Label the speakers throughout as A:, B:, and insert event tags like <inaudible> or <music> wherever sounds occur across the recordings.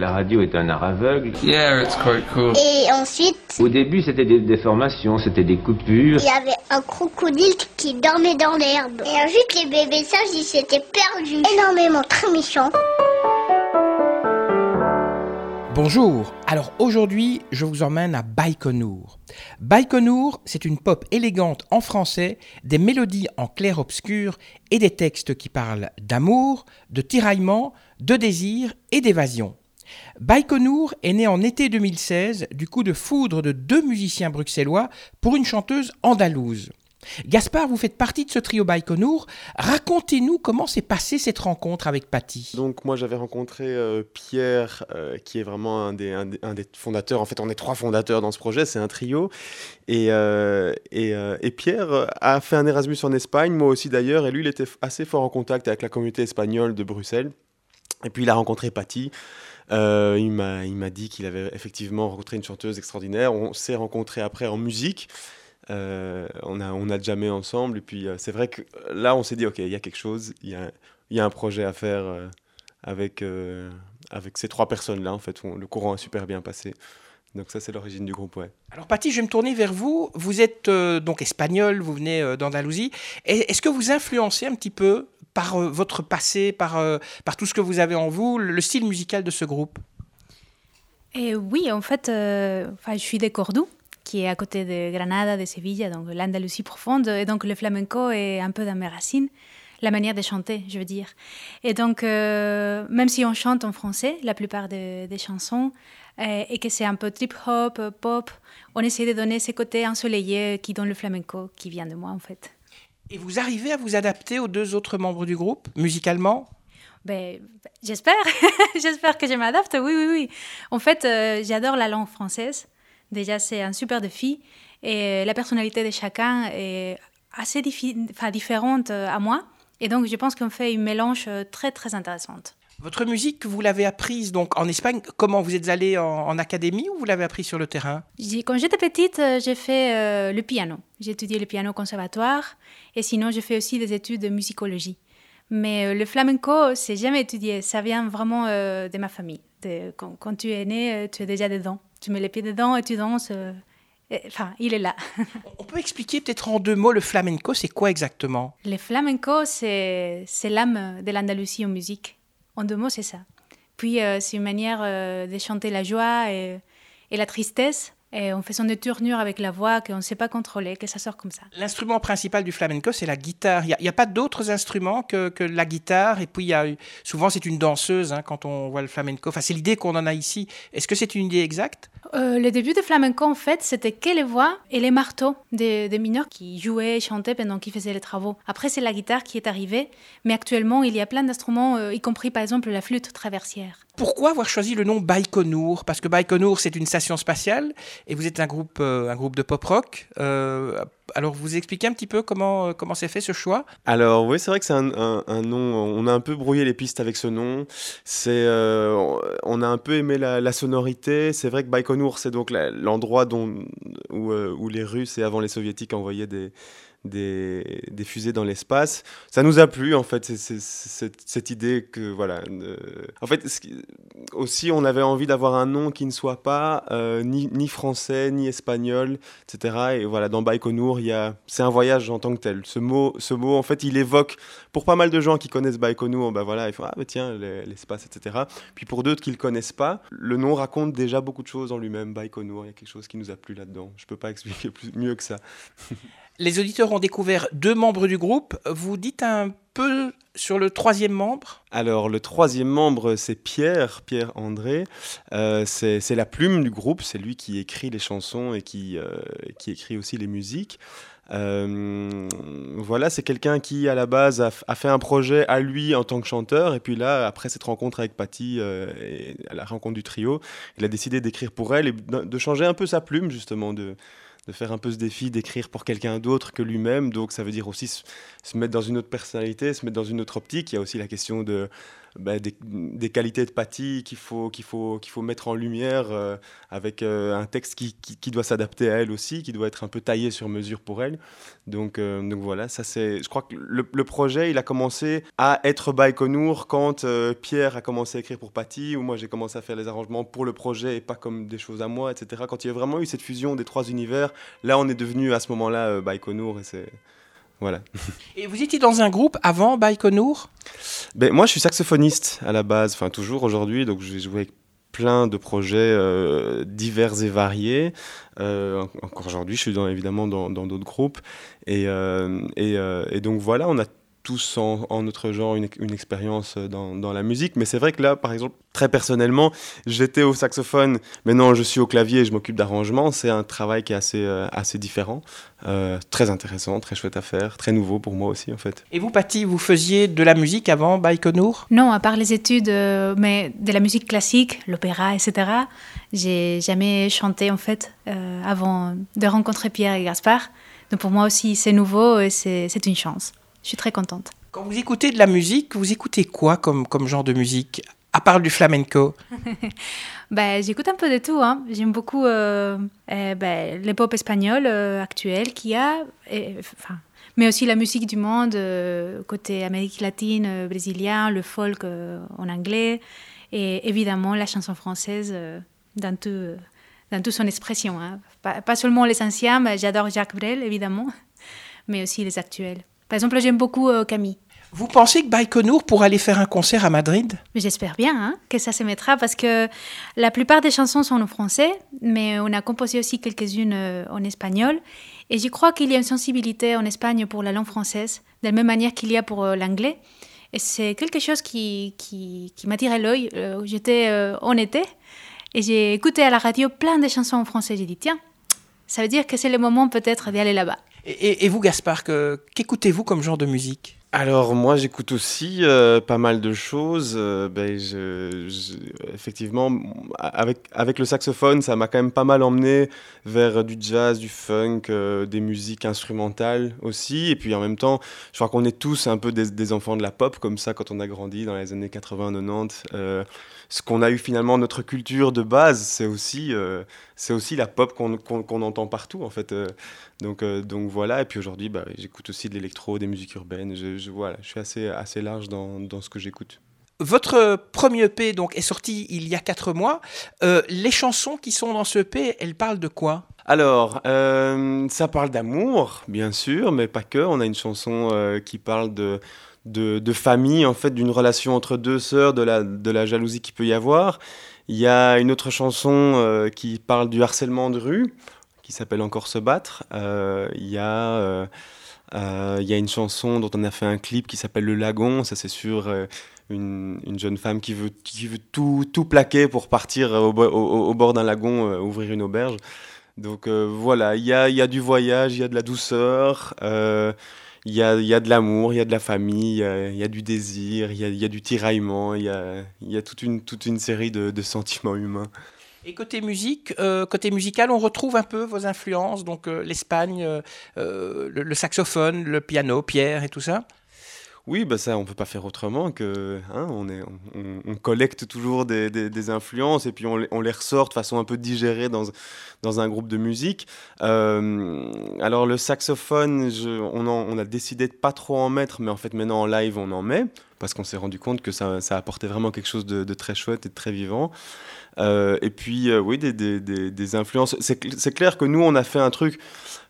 A: La radio est un art aveugle.
B: Yeah, it's quite cool.
C: Et ensuite,
A: Au début, c'était des déformations, c'était des coupures.
C: il y avait un crocodile qui dormait dans l'herbe. Et ensuite, les bébés sages, ils s'étaient perdus. Énormément, très méchants.
D: Bonjour, alors aujourd'hui je vous emmène à Baïkonour. Baïkonour, c'est une pop élégante en français, des mélodies en clair-obscur et des textes qui parlent d'amour, de tiraillement, de désir et d'évasion. Baïkonour est né en été 2016 du coup de foudre de deux musiciens bruxellois pour une chanteuse andalouse. Gaspard, vous faites partie de ce trio Baïkonour. Racontez-nous comment s'est passée cette rencontre avec Patty.
E: Donc moi j'avais rencontré euh, Pierre, euh, qui est vraiment un des, fondateurs. En fait, on est trois fondateurs dans ce projet, c'est un trio. Et, et, euh, et Pierre a fait un Erasmus en Espagne, moi aussi d'ailleurs. Et lui, il était assez fort en contact avec la communauté espagnole de Bruxelles. Et puis il a rencontré Patty. Euh, il m'a dit qu'il avait effectivement rencontré une chanteuse extraordinaire. On s'est rencontrés après en musique. Euh, on, a, on a jamais ensemble. Et puis, euh, c'est vrai que là, on s'est dit, OK, il y a quelque chose, il y y a un projet à faire euh, avec, avec ces trois personnes-là. En fait, le courant a super bien passé. Donc, ça, c'est l'origine du groupe.
D: Alors Patty, je vais me tourner vers vous. Vous êtes donc espagnol, vous venez d'Andalousie. Est-ce que vous influencez un petit peu par euh, votre passé, par, euh, par tout ce que vous avez en vous, le, le style musical de ce groupe?
F: Et oui, en fait, euh, enfin, je suis de Cordoue, qui est à côté de Granada, de Séville, donc l'Andalousie profonde. Et donc le flamenco est un peu dans mes racines, la manière de chanter, je veux dire. Et donc, même si on chante en français, la plupart de- des chansons, euh, et que c'est un peu trip-hop, pop, on essaie de donner ces côtés ensoleillés qui donnent le flamenco, qui vient de moi, en fait.
D: Et vous arrivez à vous adapter aux deux autres membres du groupe, musicalement?
F: Ben, j'espère, <laughs> j'espère que je m'adapte. Oui, oui, oui. En fait, euh, j'adore la langue française. Déjà, c'est un super défi. Et la personnalité de chacun est assez diffi- différente euh, à moi. Et donc, je pense qu'on fait une mélange euh, très, très intéressante.
D: Votre musique, vous l'avez apprise donc en Espagne. Comment vous êtes allé en, en académie ou vous l'avez appris sur le terrain?
F: Quand j'étais petite, euh, j'ai fait euh, le piano. J'ai étudié le piano au conservatoire. Et sinon, j'ai fait aussi des études de musicologie. Mais euh, le flamenco, c'est jamais étudié. Ça vient vraiment euh, de ma famille. De- quand, quand tu es né, tu es déjà dedans. Tu mets les pieds dedans et tu danses. Enfin, il est là. <laughs>
D: On peut expliquer peut-être en deux mots le flamenco, c'est quoi exactement?
F: Le flamenco, c'est l'âme de l'Andalousie en musique. En deux mots, c'est ça. Puis, euh, c'est une manière euh, de chanter la joie et, la tristesse. Et en faisant des tournures avec la voix qu'on ne sait pas contrôler, que ça sort comme ça.
D: L'instrument principal du flamenco, c'est la guitare. Il n'y a, pas d'autres instruments que, la guitare. Et puis, y a, souvent, c'est une danseuse hein, quand on voit le flamenco. Enfin, c'est l'idée qu'on en a ici. Est-ce que c'est une idée exacte?
F: Euh, le début de flamenco, en fait, c'était que les voix et les marteaux des, mineurs qui jouaient et chantaient pendant qu'ils faisaient les travaux. Après, c'est la guitare qui est arrivée, mais actuellement, il y a plein d'instruments, euh, y compris par exemple la flûte traversière.
D: Pourquoi avoir choisi le nom Baïkonour Parce que Baïkonour, c'est une station spatiale et vous êtes un groupe, euh, un groupe de pop rock. Euh, alors, vous expliquez un petit peu comment, euh, comment s'est fait ce choix?
E: Alors oui, c'est vrai que c'est un, nom, on a un peu brouillé les pistes avec ce nom. C'est, euh, on a un peu aimé la, sonorité. C'est vrai que Baïkonour, c'est donc l'endroit dont, où, euh, où les Russes et avant les Soviétiques envoyaient des, des, fusées dans l'espace. Ça nous a plu en fait, cette, idée que voilà. en fait, aussi on avait envie d'avoir un nom qui ne soit pas ni, ni français ni espagnol, etc. Et voilà, dans Baïkonour, c'est un voyage en tant que tel. Ce mot, ce mot, en fait, il évoque pour pas mal de gens qui connaissent Baïkonour, bah voilà, ils ah bah tiens l'e- l'espace, etc. Puis pour d'autres qui le connaissent pas, le nom raconte déjà beaucoup de choses en lui-même. Baïkonour, il y a quelque chose qui nous a plu là-dedans. Je peux pas <laughs> expliquer mieux que ça.
D: Les auditeurs ont découvert deux membres du groupe. Vous dites un peu sur le troisième membre?
E: Alors, le troisième membre, c'est Pierre, Pierre André. Euh, c'est la plume du groupe, c'est lui qui écrit les chansons et qui, euh, écrit aussi les musiques. Euh, voilà, c'est quelqu'un qui, à la base, a, fait un projet à lui en tant que chanteur. Et puis là, après cette rencontre avec Patty, et à la rencontre du trio, il a décidé d'écrire pour elle et de changer un peu sa plume, justement, de, de faire un peu ce défi d'écrire pour quelqu'un d'autre que lui-même. Donc ça veut dire aussi se, mettre dans une autre personnalité, se mettre dans une autre optique. Il y a aussi la question de bah, des, qualités de Patty qu'il faut, qu'il faut, qu'il faut mettre en lumière avec un texte qui, qui, doit s'adapter à elle aussi, qui doit être un peu taillé sur mesure pour elle. Donc, donc voilà, ça. Je crois que le, projet, il a commencé à être Baïkonour quand Pierre a commencé à écrire pour Patty, ou moi j'ai commencé à faire les arrangements pour le projet et pas comme des choses à moi, etc. Quand il y a vraiment eu cette fusion des trois univers, là on est devenu à ce moment-là euh, Baïkonour et c'est. Voilà. <laughs>
D: Et vous étiez dans un groupe avant Baïkonour
E: ben, Moi je suis saxophoniste à la base, enfin toujours aujourd'hui, donc jouer avec plein de projets euh, divers et variés. Euh, encore aujourd'hui, je suis dans, évidemment dans d'autres groupes. Et, et, et, donc voilà, on a tous en, notre genre une, expérience euh, dans, la musique. Mais c'est vrai que là, par exemple, très personnellement, j'étais au saxophone, maintenant je suis au clavier et je m'occupe d'arrangement. C'est un travail qui est assez, euh, assez différent, euh, très intéressant, très chouette à faire, très nouveau pour moi aussi en fait.
D: Et vous, Patty, vous faisiez de la musique avant Baïkonour
F: Non, à part les études, mais de la musique classique, l'opéra, etc. J'ai jamais chanté en fait avant de rencontrer Pierre et Gaspard. Donc pour moi aussi, c'est nouveau et c'est une chance. Je suis très contente.
D: Quand vous écoutez de la musique, vous écoutez quoi comme, comme genre de musique à part du flamenco <laughs>
F: bah, J'écoute un peu de tout. Hein. J'aime beaucoup euh, euh bah, les pop espagnols euh, actuels qu'il y a, mais aussi la musique du monde, euh, côté Amérique latine, brésilien, le folk en anglais, et évidemment la chanson française dans, tout, dans toute son expression. Hein. Pas, pas, seulement les anciens, j'adore Jacques Brel, évidemment, <laughs> mais aussi les actuels. Par exemple, j'aime beaucoup euh, Camille.
D: Vous pensez que Baïkonour pourra aller faire un concert à Madrid?
F: J'espère bien hein, que ça se mettra parce que la plupart des chansons sont en français, mais on a composé aussi quelques-unes euh, en espagnol. Et je crois qu'il y a une sensibilité en Espagne pour la langue française, de la même manière qu'il y a pour euh, l'anglais. Et c'est quelque chose qui, qui, qui m'attirait l'œil. J'étais en été et j'ai écouté à la radio plein de chansons en français. J'ai dit, tiens, ça veut dire que c'est le moment peut-être d'y aller là-bas.
D: Et, vous, Gaspard, qu'écoutez-vous comme genre de musique?
E: Alors moi j'écoute aussi euh, pas mal de choses. Euh, ben, effectivement, avec, avec le saxophone, ça m'a quand même pas mal emmené vers du jazz, du funk, euh, des musiques instrumentales aussi. Et puis en même temps, je crois qu'on est tous un peu des, enfants de la pop, comme ça quand on a grandi dans les années 80-90 ce qu'on a eu finalement notre culture de base, c'est aussi, aussi la pop qu'on entend partout en fait. Donc, donc voilà, et puis aujourd'hui, bah, j'écoute aussi de l'électro, des musiques urbaines. Je, voilà, je suis assez, assez large dans, dans ce que j'écoute.
D: Votre premier EP donc, est sorti il y a quatre mois. les chansons qui sont dans ce EP, elles parlent de quoi?
E: Alors, ça parle d'amour, bien sûr, mais pas que. On a une chanson qui parle de, de, famille, en fait, d'une relation entre deux sœurs, de la, de la jalousie qu'il peut y avoir. Il y a une autre chanson euh, qui parle du harcèlement de rue, qui s'appelle Encore se battre. Euh, il, y a, euh, il y a une chanson dont on a fait un clip qui s'appelle Le Lagon. Ça, c'est sur une, une, jeune femme qui veut, tout, plaquer pour partir au, bord d'un lagon, ouvrir une auberge. Donc voilà, il y a, du voyage, il y a de la douceur il y a, de l'amour, il y a de la famille, il y a, du désir, il y a, du tiraillement, il y a, toute, une, série de sentiments humains.
D: Et côté musique, euh, côté musical, on retrouve un peu vos influences, donc euh, l'Espagne, euh, le, saxophone, le piano, Pierre et tout ça
E: oui, bah ça, on peut pas faire autrement que hein, on, est, on, collecte toujours des, des, influences et puis on, les ressort de façon un peu digérée dans, dans un groupe de musique. Alors le saxophone, on, on, a décidé de pas trop en mettre, mais en fait maintenant en live on en met parce qu'on s'est rendu compte que ça, apportait vraiment quelque chose de, très chouette et de très vivant. Euh, et puis euh, oui, des, influences. C'est clair que nous on a fait un truc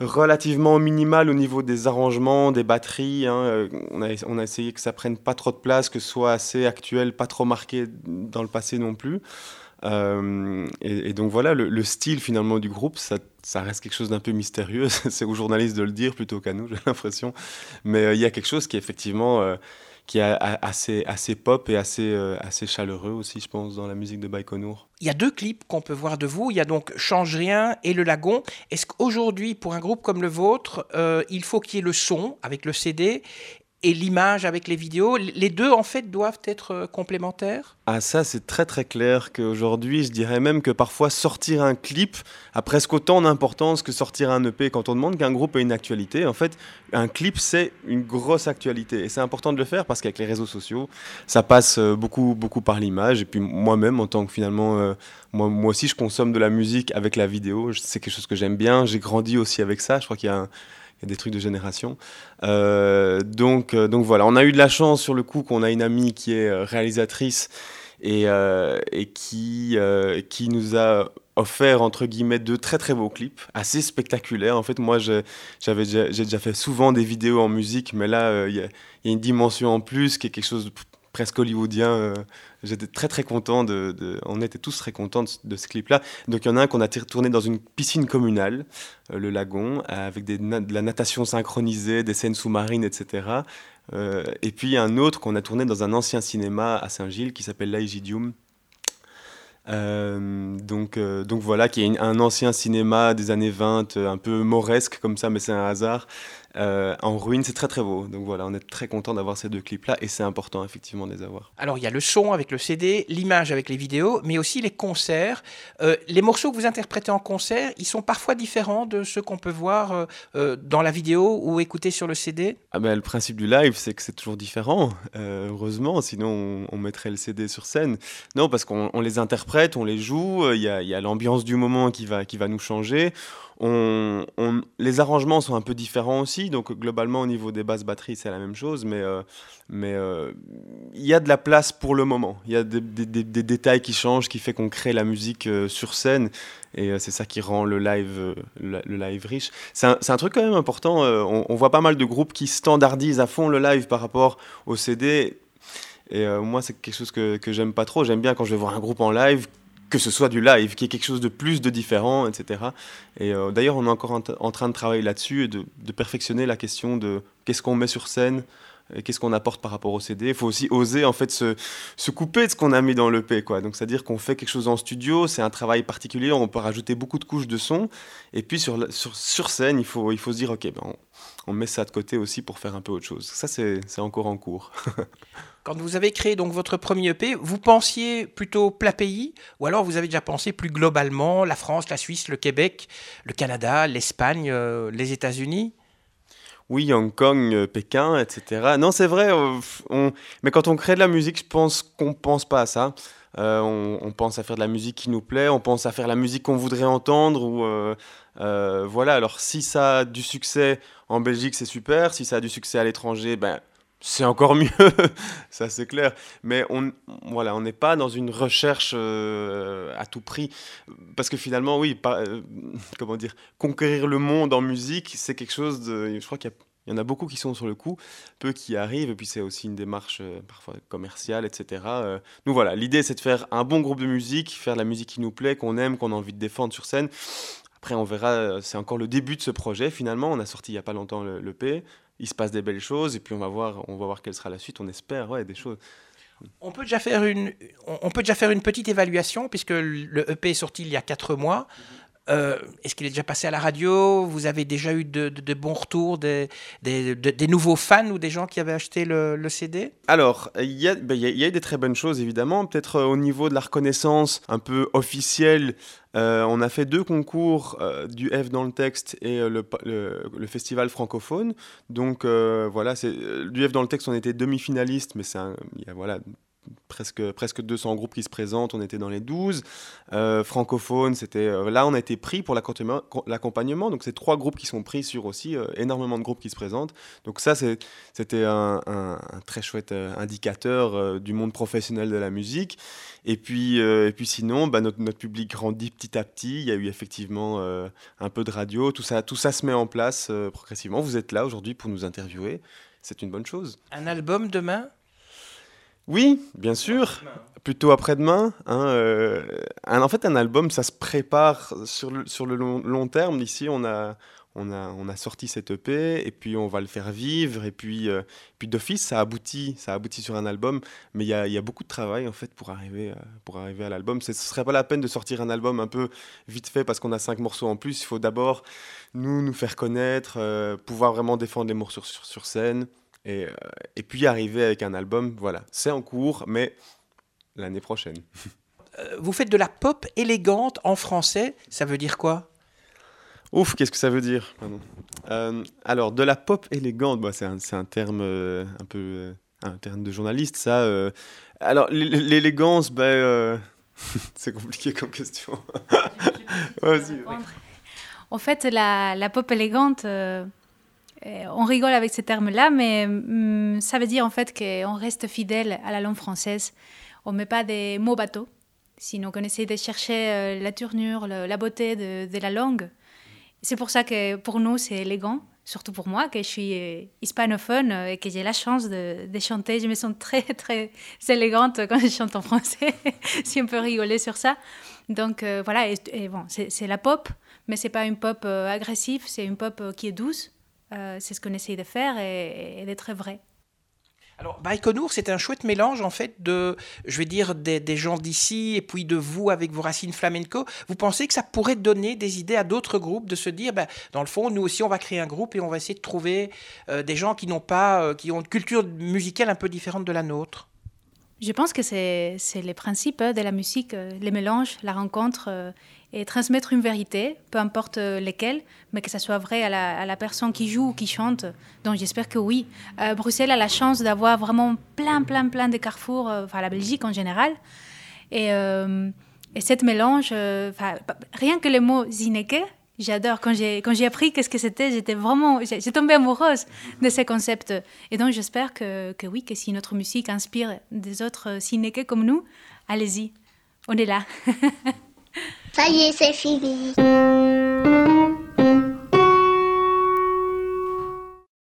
E: relativement minimal au niveau des arrangements, des batteries. Hein. Euh, on, a, essayé que ça prenne pas trop de place, que ce soit assez actuel, pas trop marqué dans le passé non plus. Et, donc voilà, le, style finalement du groupe, ça, ça reste quelque chose d'un peu mystérieux. <laughs> C'est aux journalistes de le dire plutôt qu'à nous, <laughs> j'ai l'impression. Mais il y a quelque chose qui effectivement qui est assez, pop et assez, euh, assez chaleureux aussi, je pense, dans la musique de Baïkonour.
D: Il y a deux clips qu'on peut voir de vous. Il y a donc Change Rien et Le Lagon. Est-ce qu'aujourd'hui, pour un groupe comme le vôtre, euh, il faut qu'il y ait le son avec le CD et l'image avec les vidéos. Les deux, en fait, doivent être euh, complémentaires?
E: Ah ça, c'est très très clair qu'aujourd'hui, je dirais même que parfois sortir un clip a presque autant d'importance que sortir un EP. Quand on demande qu'un groupe ait une actualité, en fait, un clip, c'est une grosse actualité. Et c'est important de le faire parce qu'avec les réseaux sociaux, ça passe euh, beaucoup, beaucoup par l'image. Et puis moi-même, en tant que finalement, euh, moi, moi aussi, je consomme de la musique avec la vidéo. C'est quelque chose que j'aime bien. J'ai grandi aussi avec ça. Je crois qu'il y a un des trucs de génération. Euh, donc, euh, donc voilà, on a eu de la chance sur le coup qu'on a une amie qui est euh, réalisatrice et, et qui, qui nous a offert entre guillemets deux très très beaux clips, assez spectaculaires. En fait, moi, j'avais j'ai déjà fait souvent des vidéos en musique, mais là, il y, y, a une dimension en plus qui est quelque chose de presque hollywoodien. Euh, j'étais très très content de, On était tous très contents de, ce clip-là. Donc il y en a un qu'on a tourné dans une piscine communale, euh, le lagon, avec de la natation synchronisée, des scènes sous-marines, etc. Euh, et puis un autre qu'on a tourné dans un ancien cinéma à Saint-Gilles qui s'appelle l'Aegidium. donc, donc voilà, qui est un ancien cinéma des années 20, un peu mauresque comme ça, mais c'est un hasard, euh, en ruine. C'est très très beau. Donc voilà, on est très content d'avoir ces deux clips-là et c'est important effectivement de les avoir.
D: Alors il y a le son avec le CD, l'image avec les vidéos, mais aussi les concerts. Euh, les morceaux que vous interprétez en concert, ils sont parfois différents de ceux qu'on peut voir euh, dans la vidéo ou écouter sur le CD
E: ah ben, Le principe du live, c'est que c'est toujours différent, heureusement, sinon on, mettrait le CD sur scène. Non, parce qu'on les interprète, on les joue, il y a, y a l'ambiance du moment qui va, qui va nous changer. On, les arrangements sont un peu différents aussi, donc globalement au niveau des basses batteries c'est la même chose, mais euh, mais euh, il y a de la place pour le moment. Il y a des, détails qui changent, qui fait qu'on crée la musique euh, sur scène, et c'est ça qui rend le live riche. C'est un, truc quand même important. On, voit pas mal de groupes qui standardisent à fond le live par rapport au CD. Et moi, c'est quelque chose que, que j'aime pas trop. J'aime bien quand je vais voir un groupe en live que ce soit du live, qu'il y ait quelque chose de plus, de différent, etc. Et euh, d'ailleurs, on est encore en, train de travailler là-dessus et de, perfectionner la question de qu'est-ce qu'on met sur scène, qu'est-ce qu'on apporte par rapport au CD. Il faut aussi oser en fait se, se couper de ce qu'on a mis dans l'EP. Quoi. Donc c'est-à-dire qu'on fait quelque chose en studio, c'est un travail particulier, on peut rajouter beaucoup de couches de son. Et puis sur, sur, sur scène, il faut, il faut se dire, ok, ben, on met ça de côté aussi pour faire un peu autre chose. Ça, c'est encore en cours. <laughs>
D: Quand vous avez créé donc votre premier EP, vous pensiez plutôt plat pays ou alors vous avez déjà pensé plus globalement la France, la Suisse, le Québec, le Canada, l'Espagne, euh, les États-Unis?
E: Oui, Hong Kong, euh, Pékin, etc. Non, c'est vrai, euh, mais quand on crée de la musique, je pense qu'on pense pas à ça. on, pense à faire de la musique qui nous plaît, on pense à faire la musique qu'on voudrait entendre. Ou, voilà, alors si ça a du succès en Belgique, c'est super. Si ça a du succès à l'étranger, ben, c'est encore mieux, <laughs> ça c'est clair. Mais on voilà, on n'est pas dans une recherche euh, à tout prix, parce que finalement, oui, pas, euh, <laughs> comment dire, conquérir le monde en musique, c'est quelque chose de, je crois qu'il y, en a beaucoup qui sont sur le coup, peu qui arrivent, et puis c'est aussi une démarche euh, parfois commerciale, etc. nous voilà, l'idée c'est de faire un bon groupe de musique, faire la musique qui nous plaît, qu'on aime, qu'on a envie de défendre sur scène. Après, on verra, c'est encore le début de ce projet finalement. On a sorti il n'y a pas longtemps le, le P il se passe des belles choses et puis on va voir, on va voir quelle sera la suite. On espère, ouais, des choses.
D: On peut déjà faire une, on peut déjà faire une petite évaluation puisque le EP est sorti il y a quatre mois. Euh, est-ce qu'il est déjà passé à la radio? Vous avez déjà eu de, bons retours des, des, nouveaux fans ou des gens qui avaient acheté le, CD
E: Alors, il y, a, ben, y, a eu des très bonnes choses, évidemment. Peut-être euh, au niveau de la reconnaissance un peu officielle, euh, on a fait deux concours du F dans le texte et le, le, festival francophone. Donc voilà, du F dans le texte, on était demi-finaliste, mais c'est voilà, presque, presque 200 groupes qui se présentent, on était dans les 12. Euh, francophone, c'était euh, là on a été pris pour l'accompagnement, donc c'est trois groupes qui sont pris sur aussi euh, énormément de groupes qui se présentent. Donc ça c'était un, très chouette indicateur du monde professionnel de la musique. Et puis, et puis sinon, bah, notre, notre, public grandit petit à petit. Il y a eu effectivement un peu de radio, tout ça, tout ça se met en place progressivement. Vous êtes là aujourd'hui pour nous interviewer. C'est une bonne chose.
D: Un album demain?
E: Oui, bien sûr. Plutôt après-demain. Hein, euh, en fait, un album, ça se prépare sur le, long, terme. Ici, on a, sorti cette EP et puis on va le faire vivre. Et puis, euh, puis d'office, ça aboutit, ça aboutit sur un album. Mais il y a, beaucoup de travail en fait pour arriver, euh, à l'album. Ce ne serait pas la peine de sortir un album un peu vite fait parce qu'on a cinq morceaux en plus. Il faut d'abord nous, nous faire connaître, pouvoir vraiment défendre les morceaux sur scène Et, et puis arriver avec un album, voilà, c'est en cours, mais l'année prochaine.
D: vous faites de la pop élégante en français, ça veut dire quoi?
E: Ouf, qu'est-ce que ça veut dire? Alors, de la pop élégante, bah, c'est un, un, terme un peu un terme de journaliste, ça. Alors, l'élégance, ben, <laughs> c'est compliqué comme question. <laughs>
F: En fait, la, la pop élégante, euh, euh, on rigole avec ces termes-là, mais mm, ça veut dire en fait qu'on reste fidèle à la langue française. On ne met pas des mots bateaux, sinon on essaie de chercher euh, la tournure, la beauté de, la langue. C'est pour ça que pour nous, c'est élégant surtout pour moi, que je suis euh, hispanophone euh, et que j'ai la chance de, chanter. Je me sens très, <laughs> très élégante quand je chante en français, <laughs> si on peut rigoler sur ça. Donc euh, voilà, et, bon, c'est la pop, mais c'est pas une pop agressive, c'est une pop qui est douce. C'est ce qu'on essaye de faire et, et d'être vrai.
D: Alors, Baïkonour, c'est un chouette mélange, en fait, de, je vais dire, des, gens d'ici et puis de vous avec vos racines flamenco. Vous pensez que ça pourrait donner des idées à d'autres groupes de se dire, ben, dans le fond, nous aussi, on va créer un groupe et on va essayer de trouver euh, des gens qui n'ont pas, euh, qui ont une culture musicale un peu différente de la nôtre?
F: Je pense que c'est les principes hein, de la musique, euh, les mélanges, la rencontre et transmettre une vérité, peu importe euh, lesquelles, mais que ça soit vrai à la, personne qui joue ou qui chante. Donc j'espère que oui. Euh, Bruxelles a la chance d'avoir vraiment plein, plein, plein de carrefours, euh, enfin la Belgique en général. Et, et cette mélange, rien que le mot zineke, j'adore. Quand j'ai, appris qu'est-ce que c'était, j'étais vraiment, j'ai, tombé amoureuse de ces concepts. Et donc j'espère que, que oui, que si notre musique inspire des autres zineke comme nous, allez-y, on est là. <laughs>
C: Ça y est, c'est fini.